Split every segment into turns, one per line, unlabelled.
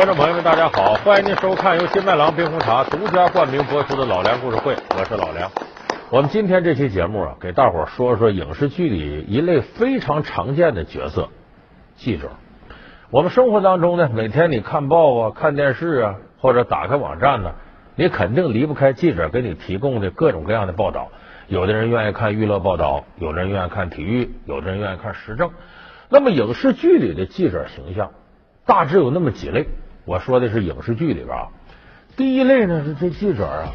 观众朋友们，大家好，欢迎您收看由金麦郎冰红茶独家冠名播出的《老梁故事会》，我是老梁。我们今天这期节目啊，给大伙儿说说影视剧里一类非常常见的角色——记者。我们生活当中呢，每天你看报啊、看电视啊，或者打开网站呢，你肯定离不开记者给你提供的各种各样的报道。有的人愿意看娱乐报道，有的人愿意看体育，有的人愿意看时政。那么影视剧里的记者形象大致有那么几类。我说的是影视剧里边啊，第一类呢是这记者啊，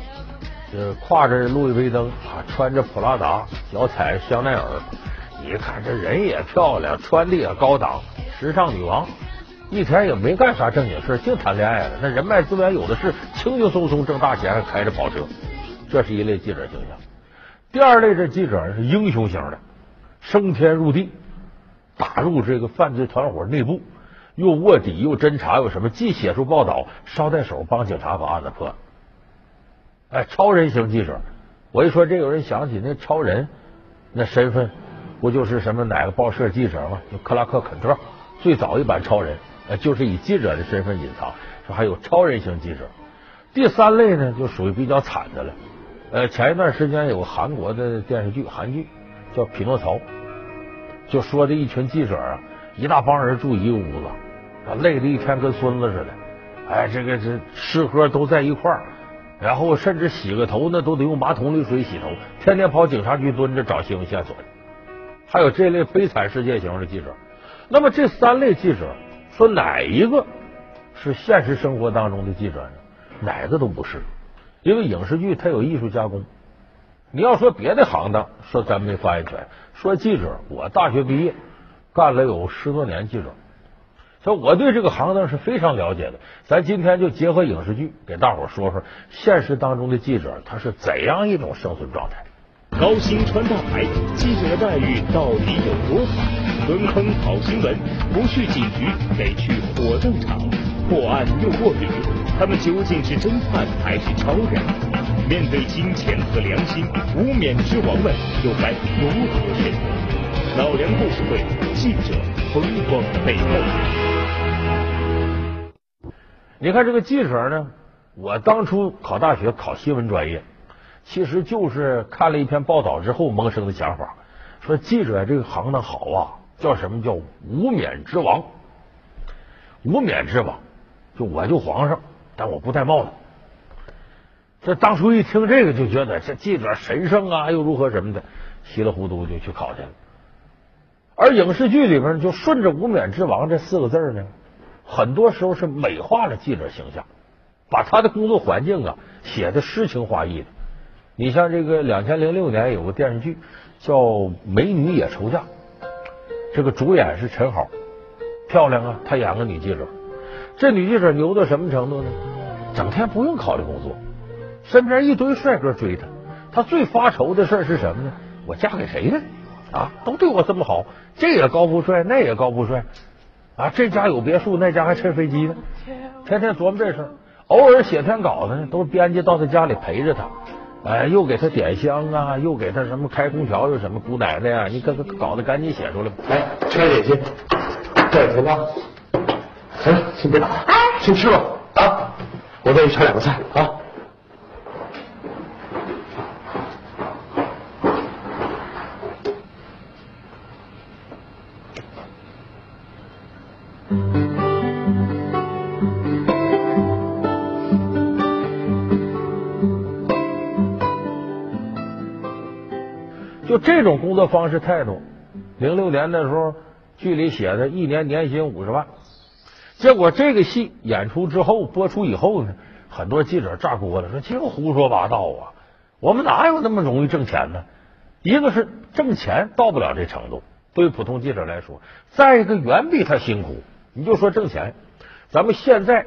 呃，挎着路易威登啊，穿着普拉达，脚踩香奈儿，一看这人也漂亮，穿的也高档，时尚女王，一天也没干啥正经事，净谈恋爱了。那人脉资源有的是，轻轻松松挣大钱，还开着跑车。这是一类记者形象。第二类这记者是英雄型的，升天入地，打入这个犯罪团伙内部。又卧底又侦查又什么？既写出报道，捎带手帮警察把案子破了。哎，超人型记者，我一说这，有人想起那超人，那身份不就是什么哪个报社记者吗？就克拉克肯特，最早一版超人，就是以记者的身份隐藏。说还有超人型记者。第三类呢，就属于比较惨的了。呃，前一段时间有个韩国的电视剧，韩剧叫《匹诺曹》，就说这一群记者啊，一大帮人住一个屋子。啊，累的一天跟孙子似的，哎，这个这吃喝都在一块儿，然后甚至洗个头那都得用马桶里水洗头，天天跑警察局蹲着找新闻线索。还有这类悲惨世界型的记者，那么这三类记者，说哪一个是现实生活当中的记者呢？哪个都不是，因为影视剧它有艺术加工。你要说别的行当，说咱没发言权。说记者，我大学毕业干了有十多年记者。说我对这个行当是非常了解的，咱今天就结合影视剧给大伙说说现实当中的记者他是怎样一种生存状态。
高薪穿大牌，记者的待遇到底有多好？蹲坑跑新闻，不去警局得去火葬场，破案又破笔，他们究竟是侦探还是超人？面对金钱和良心，无冕之王们又该如何选择？老梁故事会，记者风光背后。
你看这个记者呢，我当初考大学考新闻专业，其实就是看了一篇报道之后萌生的想法，说记者这个行当好啊，叫什么叫无冕之王？无冕之王，就我就皇上，但我不戴帽子。这当初一听这个就觉得这记者神圣啊，又如何什么的，稀里糊涂就去考去了。而影视剧里边就顺着“无冕之王”这四个字呢。很多时候是美化了记者形象，把他的工作环境啊写的诗情画意的。你像这个两千零六年有个电视剧叫《美女也愁嫁》，这个主演是陈好，漂亮啊，她演个女记者。这女记者牛到什么程度呢？整天不用考虑工作，身边一堆帅哥追她。她最发愁的事是什么呢？我嫁给谁呢？啊，都对我这么好，这也高富帅，那也高富帅。啊，这家有别墅，那家还趁飞机呢，天天琢磨这事。偶尔写篇稿子呢，都是编辑到他家里陪着他，哎，又给他点香啊，又给他什么开空调，又什么姑奶奶呀，你可可稿子赶紧写出来。
哎，吃点心，这点吧。行，先别打，哎，先吃吧啊！我再去炒两个菜啊。
这种工作方式态度，零六年的时候，剧里写的一年年薪五十万，结果这个戏演出之后播出以后呢，很多记者炸锅了，说净胡说八道啊！我们哪有那么容易挣钱呢？一个是挣钱到不了这程度，对于普通记者来说；再一个远比他辛苦。你就说挣钱，咱们现在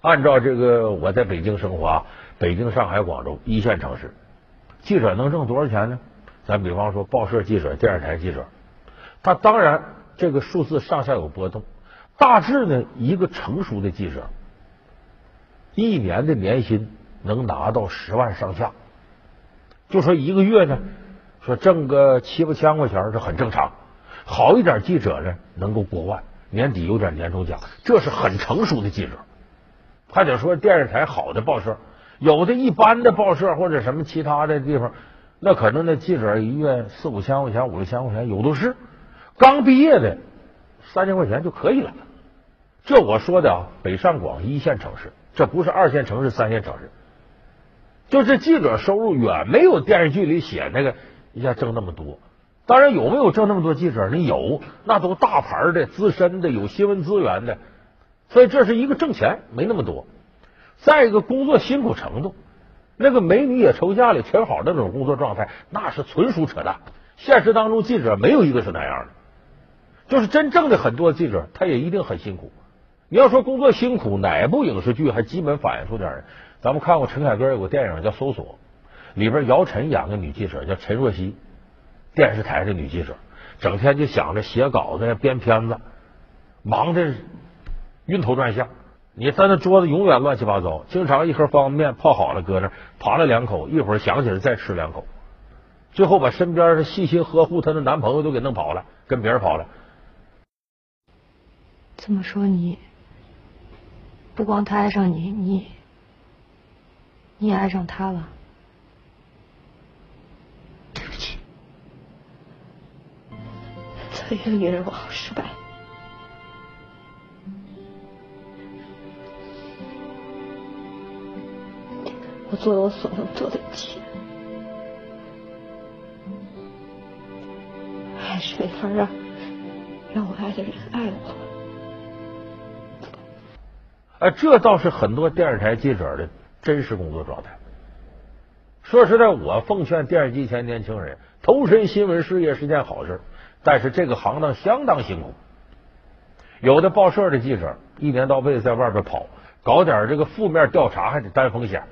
按照这个我在北京生活，北京、上海、广州一线城市，记者能挣多少钱呢？咱比方说，报社记者、电视台记者，他当然这个数字上下有波动。大致呢，一个成熟的记者，一年的年薪能拿到十万上下。就说一个月呢，说挣个七八千块钱，这很正常。好一点记者呢，能够过万，年底有点年终奖，这是很成熟的记者。还得说电视台好的报社，有的一般的报社或者什么其他的地方，那可能那记者一月四五千块钱、五六千块钱有的是。刚毕业的三千块钱就可以了。这我说的啊，北上广一线城市，这不是二线城市、三线城市。就这记者收入远没有电视剧里写那个一下挣那么多。当然有没有挣那么多记者？你有，那都大牌的、资深的、有新闻资源的。所以这是一个挣钱没那么多。再一个工作辛苦程度，那个美女也抽家里挺好那种工作状态，那是纯属扯淡。现实当中记者没有一个是那样的。就是真正的很多记者，他也一定很辛苦。你要说工作辛苦，哪部影视剧还基本反映出点？咱们看过陈凯歌有个电影叫《搜索》，里边姚晨演个女记者叫陈若曦，电视台的女记者，整天就想着写稿子、编片子，忙的晕头转向。你在那桌子永远乱七八糟，经常一盒方便面泡好了搁那，扒了两口，一会儿想起来再吃两口，最后把身边的细心呵护她的男朋友都给弄跑了，跟别人跑了。
这么说，你不光他爱上你，你你也爱上他了。
对不起，
做一个女人，我好失败。我做了我所能做的一切，还是没法让让我爱的人爱我。
哎，这倒是很多电视台记者的真实工作状态。说实在，我奉劝电视机前年轻人，投身新闻事业是件好事，但是这个行当相当辛苦。有的报社的记者一年到位在外边跑，搞点这个负面调查还得担风险。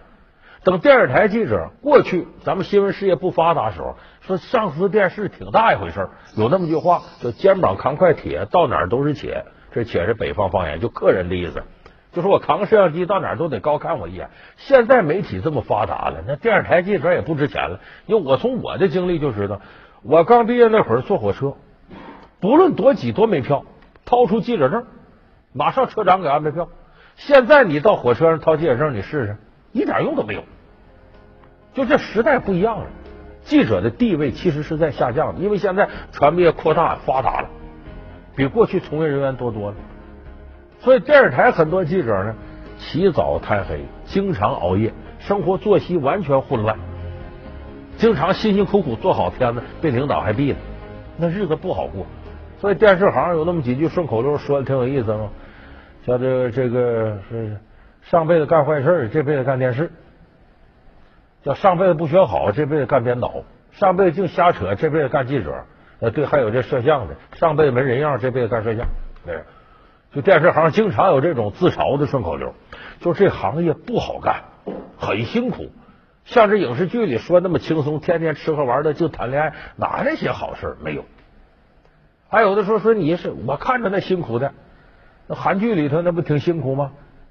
等电视台记者过去，咱们新闻事业不发达时候，说上司电视挺大一回事有那么句话叫“肩膀扛块铁，到哪儿都是铁”，这“且”是北方方言，就客人的意思。就说我扛个摄像机到哪儿都得高看我一眼。现在媒体这么发达了，那电视台记者也不值钱了。因为我从我的经历就知道，我刚毕业那会儿坐火车，不论多挤多没票，掏出记者证，马上车长给安排票。现在你到火车上掏记者证，你试试，一点用都没有。就这时代不一样了，记者的地位其实是在下降的，因为现在传媒扩大发达了，比过去从业人员多多了。所以电视台很多记者呢，起早贪黑，经常熬夜，生活作息完全混乱，经常辛辛苦苦做好片子，被领导还毙了，那日子不好过。所以电视行有那么几句顺口溜，说的挺有意思嘛，叫这个这个是上辈子干坏事，这辈子干电视；叫上辈子不学好，这辈子干编导；上辈子净瞎扯，这辈子干记者。呃，对，还有这摄像的，上辈子没人样，这辈子干摄像。对。就电视行经常有这种自嘲的顺口溜，就这行业不好干，很辛苦。像这影视剧里说那么轻松，天天吃喝玩乐就谈恋爱，哪那些好事没有？还有的说说你是我看着那辛苦的，那韩剧里头那不挺辛苦吗？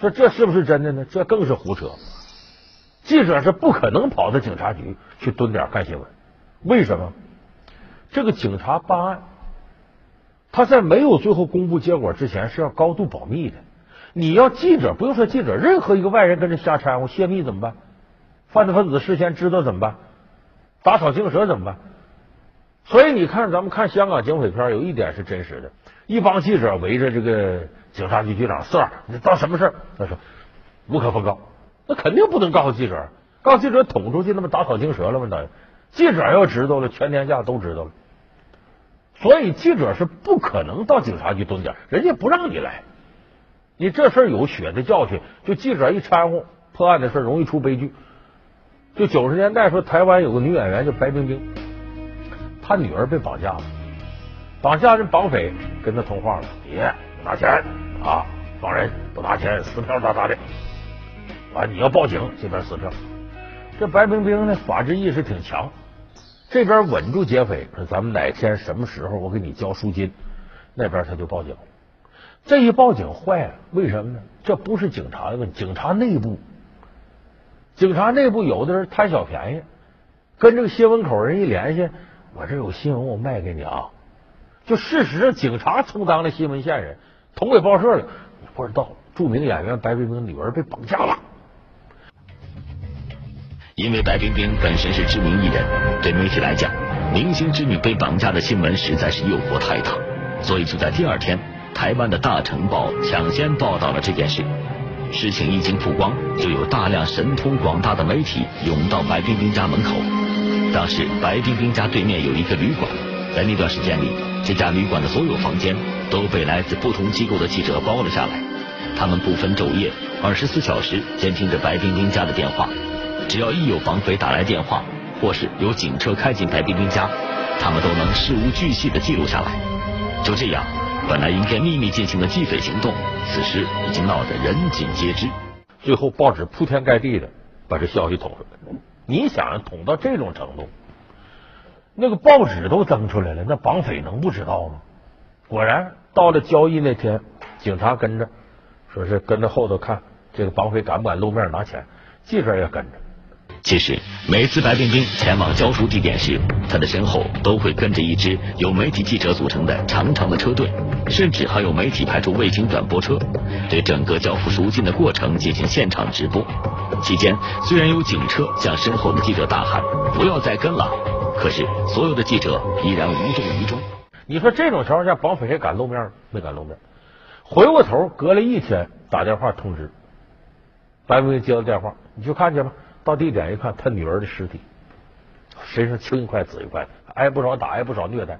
说这是不是真的呢？这更是胡扯。记者是不可能跑到警察局去蹲点看新闻，为什么？这个警察办案，他在没有最后公布结果之前是要高度保密的。你要记者，不用说记者，任何一个外人跟着瞎掺和泄密怎么办？犯罪分子事先知道怎么办？打草惊蛇怎么办？所以你看，咱们看香港警匪片，有一点是真实的：一帮记者围着这个警察局局长四儿，你到什么事儿？他说无可奉告，那肯定不能告诉记者，告诉记者捅出去，那么打草惊蛇了吗？等于。记者要知道了，全天下都知道了，所以记者是不可能到警察局蹲点，人家不让你来。你这事有血的教训，就记者一掺和破案的事容易出悲剧。就九十年代说，台湾有个女演员叫白冰冰，她女儿被绑架了，绑架人绑匪跟她通话了，别拿钱啊，放人不拿钱，撕票咋咋的？啊，你要报警，这边撕票。这白冰冰呢，法治意识挺强，这边稳住劫匪，说咱们哪天什么时候我给你交赎金，那边他就报警。这一报警坏了，为什么呢？这不是警察的问题，警察内部，警察内部有的人贪小便宜，跟这个新闻口人一联系，我这有新闻我卖给你啊。就事实上，警察充当了新闻线人，捅给报社了。你不知道，著名演员白冰冰女儿被绑架了。
因为白冰冰本身是知名艺人，对媒体来讲，明星之女被绑架的新闻实在是诱惑太大，所以就在第二天，台湾的大成报抢先报道了这件事。事情一经曝光，就有大量神通广大的媒体涌到白冰冰家门口。当时白冰冰家对面有一个旅馆，在那段时间里，这家旅馆的所有房间都被来自不同机构的记者包了下来，他们不分昼夜，二十四小时监听着白冰冰家的电话。只要一有绑匪打来电话，或是有警车开进白冰冰家，他们都能事无巨细的记录下来。就这样，本来应该秘密进行的缉匪行动，此时已经闹得人尽皆知。
最后，报纸铺天盖地的把这消息捅出来。你想捅到这种程度，那个报纸都登出来了，那绑匪能不知道吗？果然，到了交易那天，警察跟着，说是跟着后头看这个绑匪敢不敢露面拿钱，记者也跟着。
其实，每次白冰冰前往交赎地点时，她的身后都会跟着一支由媒体记者组成的长长的车队，甚至还有媒体派出卫星转播车，对整个交付赎金的过程进行现场直播。期间，虽然有警车向身后的记者大喊“不要再跟了”，可是所有的记者依然无动于衷。
你说这种情况下，绑匪还敢露面？没敢露面。回过头，隔了一天打电话通知，白冰冰接到电话，你去看去吧。到地点一看，他女儿的尸体，身上青一块紫一块，挨不少打，挨不少虐待。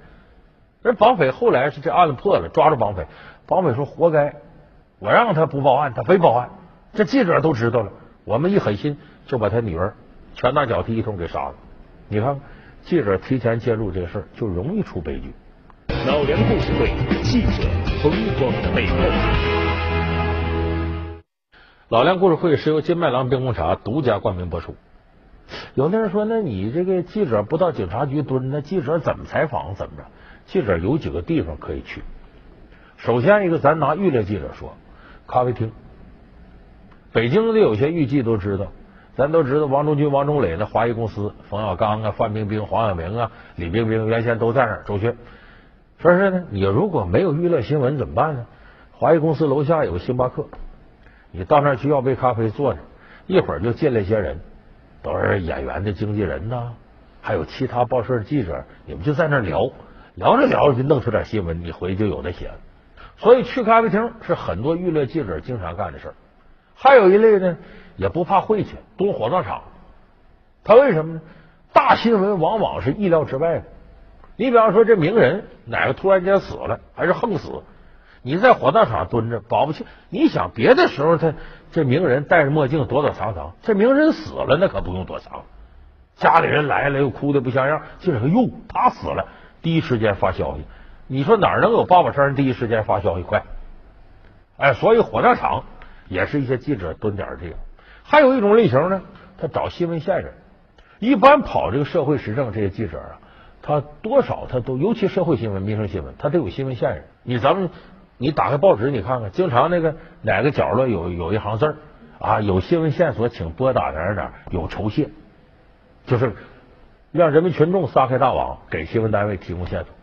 人绑匪后来是这案子破了，抓住绑匪，绑匪说活该，我让他不报案，他非报案。这记者都知道了，我们一狠心就把他女儿拳打脚踢一通给杀了。你看看，记者提前介入这事儿，就容易出悲剧。
老梁故事会，记者风光的背后。
老梁故事会是由金麦郎冰红茶独家冠名播出。有的人说，那你这个记者不到警察局蹲，那记者怎么采访？怎么着？记者有几个地方可以去。首先一个，咱拿娱乐记者说，咖啡厅。北京的有些娱记都知道，咱都知道王中军、王中磊的华谊公司，冯小刚啊、范冰冰、黄晓明啊、李冰冰原先都在那儿。周迅。说是呢，你如果没有娱乐新闻怎么办呢？华谊公司楼下有个星巴克。你到那儿去要杯咖啡，坐着，一会儿就进来些人，都是演员的经纪人呐，还有其他报社的记者，你们就在那儿聊，聊着聊着就弄出点新闻，你回去就有的写了。所以去咖啡厅是很多娱乐记者经常干的事儿。还有一类呢，也不怕晦气，蹲火葬场。他为什么呢？大新闻往往是意料之外的。你比方说这名人哪个突然间死了，还是横死？你在火葬场蹲着，保不齐你想别的时候，他这名人戴着墨镜躲躲藏藏，这名人死了，那可不用躲藏。家里人来了又哭的不像样，就是说哟，他死了，第一时间发消息。你说哪能有八宝山第一时间发消息快？哎，所以火葬场也是一些记者蹲点这个。还有一种类型呢，他找新闻线人。一般跑这个社会时政这些记者啊，他多少他都，尤其社会新闻、民生新闻，他得有新闻线人。你咱们。你打开报纸，你看看，经常那个哪个角落有有一行字啊，有新闻线索，请拨打哪儿哪儿，有酬谢，就是让人民群众撒开大网，给新闻单位提供线索。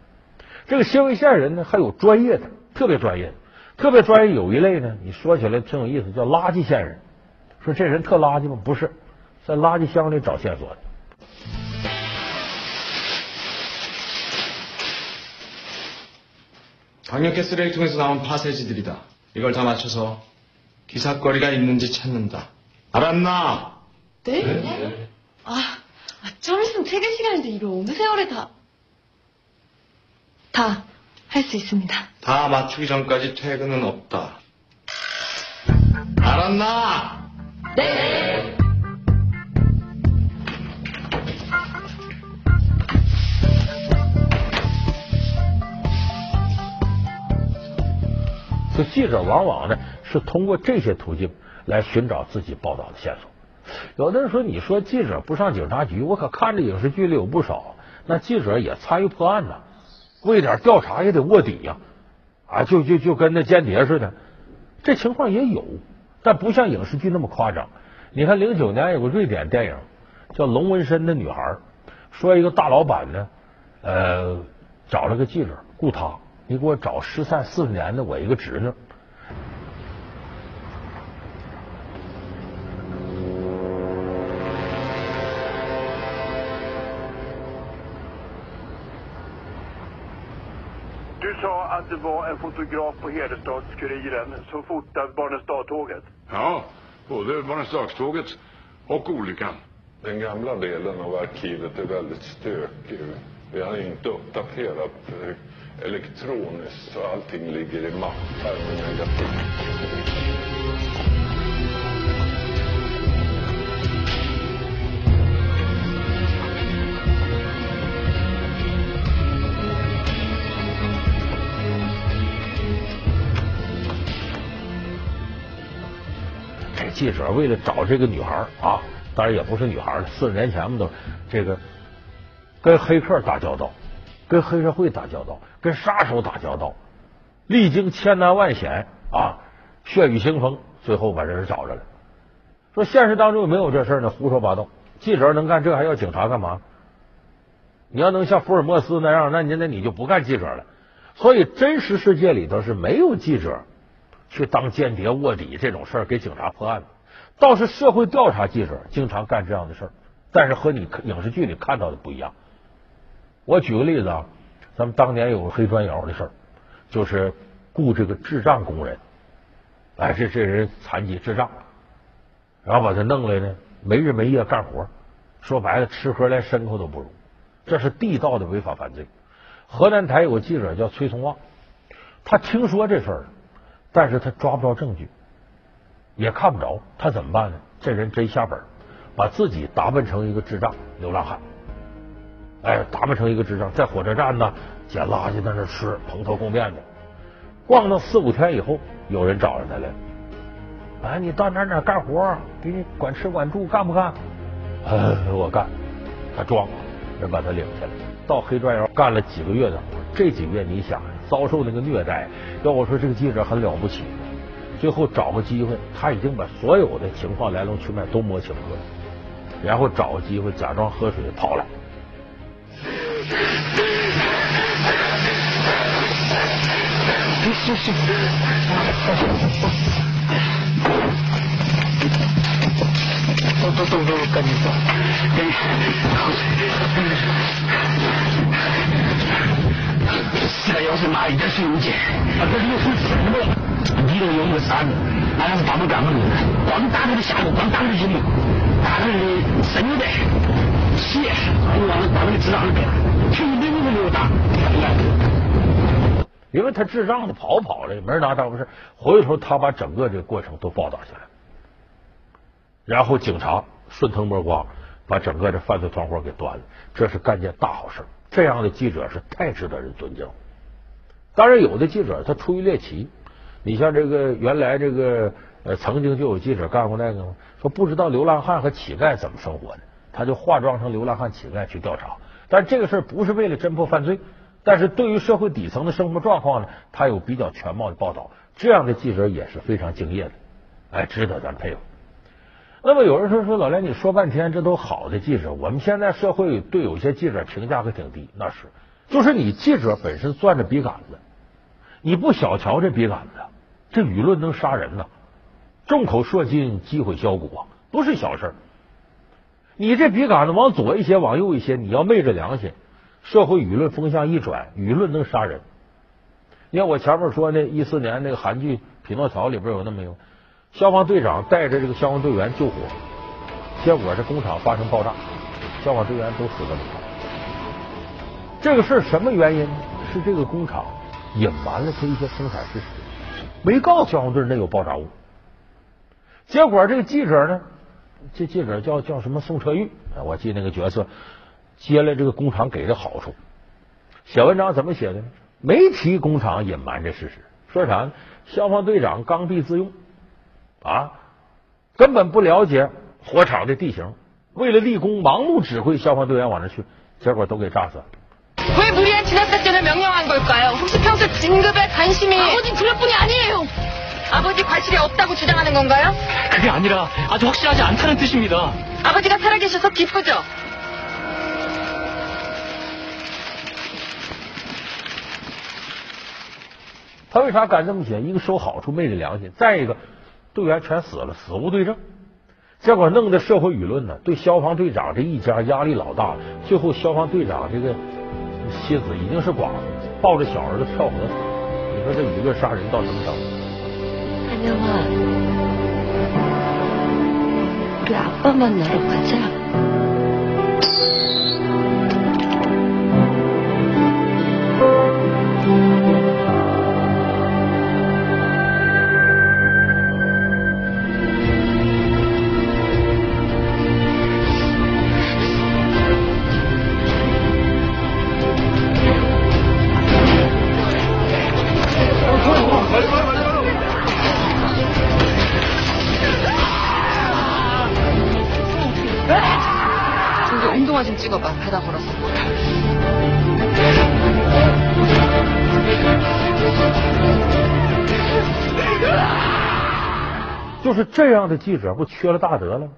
这个新闻线人呢，还有专业的，特别专业的，特别专业。有一类呢，你说起来挺有意思，叫垃圾线人。说这人特垃圾吗？不是，在垃圾箱里找线索的。
강력계 쓰레기통에서 나온 파쇄지들이다. 이걸 다 맞춰서 기사거리가 있는지 찾는다. 알았나?
네? 네? 아, 좀 있으면 퇴근 시간인데 이걸 어느 세월에 다... 다 할 수 있습니다.
다 맞추기 전까지 퇴근은 없다. 알았나?
네!
就记者往往呢是通过这些途径来寻找自己报道的线索。有的人说，你说记者不上警察局，我可看着影视剧里有不少，那记者也参与破案呢， 为点调查也得卧底呀，啊，就就就跟那间谍似的，这情况也有，但不像影视剧那么夸张。你看零九年有个瑞典电影叫《龙纹身的女孩》，说一个大老板呢，呃，找了个记者雇他，你给我找失散四十年的我一个侄女。
Du sa att det var en fotograf på Hederstads-Kuriren som fotat Barnestad-tåget.
Ja, både Barnestadsktåget och olyckan.
Den gamla delen av arkivet är väldigt stökig. Vi har inte uppdaterat elektroniskt så allting ligger i mappar med negativ.
“记者为了找这个女孩啊，当然也不是女孩了，四十年前嘛都这个跟黑客打交道，跟黑社会打交道，跟杀手打交道，历经千难万险啊，血雨腥风，最后把人找着了。说现实当中有没有这事呢？胡说八道！记者能干这，还要警察干嘛？你要能像福尔摩斯那样，那你那你就不干记者了。所以真实世界里头是没有记者去当间谍卧底这种事儿给警察破案的，倒是社会调查记者经常干这样的事儿，但是和你影视剧里看到的不一样。我举个例子啊，咱们当年有个黑砖窑的事儿，就是雇这个智障工人，哎，这这人残疾智障，然后把他弄来呢，没日没夜干活，说白了吃喝连牲口都不如，这是地道的违法犯罪。河南台有个记者叫崔松旺，他听说这事儿，但是他抓不着证据，也看不着，他怎么办呢？这人真下本，把自己打扮成一个智障流浪汉，哎，打扮成一个智障，在火车站呢捡垃圾在那吃，蓬头垢面的，逛到四五天以后，有人找着他来，哎，你到哪哪干活？给你管吃管住，干不干？哎，我干，他装，人把他领下来。到黑砖窑干了几个月的活，这几个月你想遭受那个虐待，要我说这个记者很了不起。最后找个机会，他已经把所有的情况来龙去脉都摸清楚了，然后找个机会假装喝水跑了。
都都都都跟你走，跟四个要是哪一点水不见，啊，这里有很什么了？里头有一个傻子，俺俩是打不干的，光打他的下路，光打他的一流，打他的身带、鞋，我忘了把那个智障的给，凭一溜子没有打，
因为他智障的跑跑了，没人拿当回事。回头他把整个这个过程都报道下来，然后警察顺藤摸瓜把整个这犯罪团伙给端了，这是干件大好事。这样的记者是太值得人尊敬了。当然，有的记者他出于猎奇，你像这个原来这个曾经就有记者干过那个？说不知道流浪汉和乞丐怎么生活的，他就化妆成流浪汉、乞丐去调查。但这个事儿不是为了侦破犯罪。但是对于社会底层的生活状况呢，他有比较全貌的报道，这样的记者也是非常敬业的，哎，值得咱佩服。那么有人说说老梁，你说半天这都好的记者，我们现在社会对有些记者评价可挺低，那是，就是你记者本身攥着笔杆子，你不小瞧这笔杆子，这舆论能杀人呐，众口铄金，击毁销骨啊，不是小事。你这笔杆子往左一些，往右一些，你要昧着良心。社会舆论风向一转，舆论能杀人。你看我前面说那一四年那个韩剧《匹诺曹》里边有那么一个消防队长带着这个消防队员救火，结果这工厂发生爆炸，消防队员都死在里头。这个事儿什么原因呢？是这个工厂隐瞒了他一些生产事实，没告诉消防队那有爆炸物。结果这个记者呢，这记者叫叫什么宋车玉，我记那个角色。接了这个工厂给的好处，写文章怎么写的呢？没提工厂隐瞒这事实，说啥呢？消防队长刚愎自用啊，根本不了解火场的地形，为了立功，盲目指挥消防队员往那去，结果都给炸死了。
왜무리한지나사전명령한걸까요혹시평소진급에관심이아버지뿐이아니에요아버지이없다고주장하는건가요
그게아니라아주확실하지않다는뜻입니다
아버지가살아계셔서기쁘죠
他为啥敢这么写？一个收好处昧着良心，再一个队员全死了，死无对证。结果弄得社会舆论呢，对消防队长这一家压力老大了。最后消防队长这个妻子已经是寡妇，抱着小儿子跳河。你说这舆论杀人到什么程度？
看电话。俩笨笨的，快
这样。这样的记者不缺了大德了吗？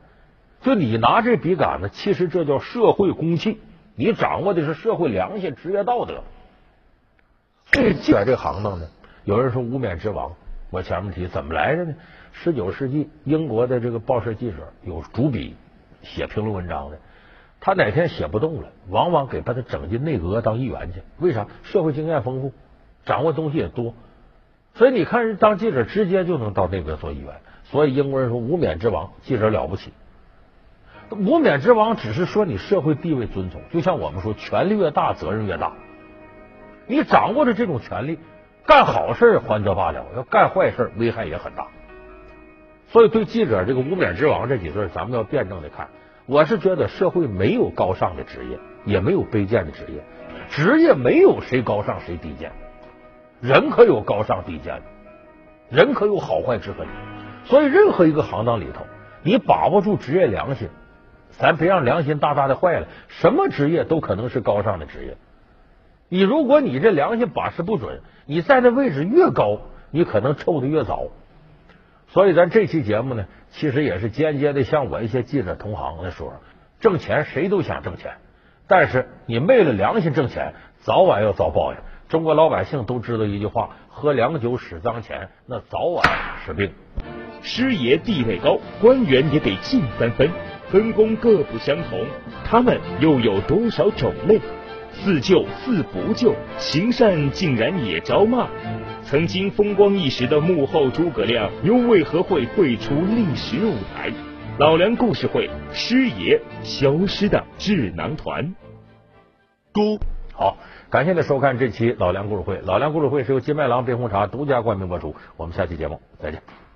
就你拿这笔杆子，其实这叫社会公器，你掌握的是社会良心、职业道德。这记者这行当呢，有人说无冕之王，我前面提怎么来的呢？十九世纪英国的这个报社记者有主笔写评论文章的，他哪天写不动了，往往给把他整进内阁当议员去。为啥？社会经验丰富，掌握东西也多。所以你看，人当记者直接就能到内阁做议员。所以英国人说无冕之王，记者了不起。无冕之王只是说你社会地位尊崇，就像我们说，权力越大，责任越大。你掌握着这种权利，干好事还则罢了，要干坏事危害也很大。所以对记者这个无冕之王这几字，咱们要辩证的看。我是觉得社会没有高尚的职业，也没有卑贱的职业，职业没有谁高尚谁低贱，人可有高尚低贱的，人可有好坏之分。所以任何一个行当里头，你把握住职业良心，咱别让良心大大的坏了，什么职业都可能是高尚的职业。你如果你这良心把持不准，你在那位置越高，你可能臭的越早。所以咱这期节目呢，其实也是间接的向我一些记者同行的说，挣钱谁都想挣钱，但是你昧了良心挣钱，早晚要遭报应。中国老百姓都知道一句话：喝凉酒使脏钱，那早晚是病。
师爷地位高，官员也得进三分，分工各不相同，他们又有多少种类？似救似不救，行善竟然也招骂。曾经风光一时的幕后诸葛亮，又为何会退出历史舞台？老梁故事会，师爷消失的智囊团。
嘟，好，感谢您收看这期老梁故事会。老梁故事会是由金麦郎冰红茶独家冠名播出。我们下期节目再见。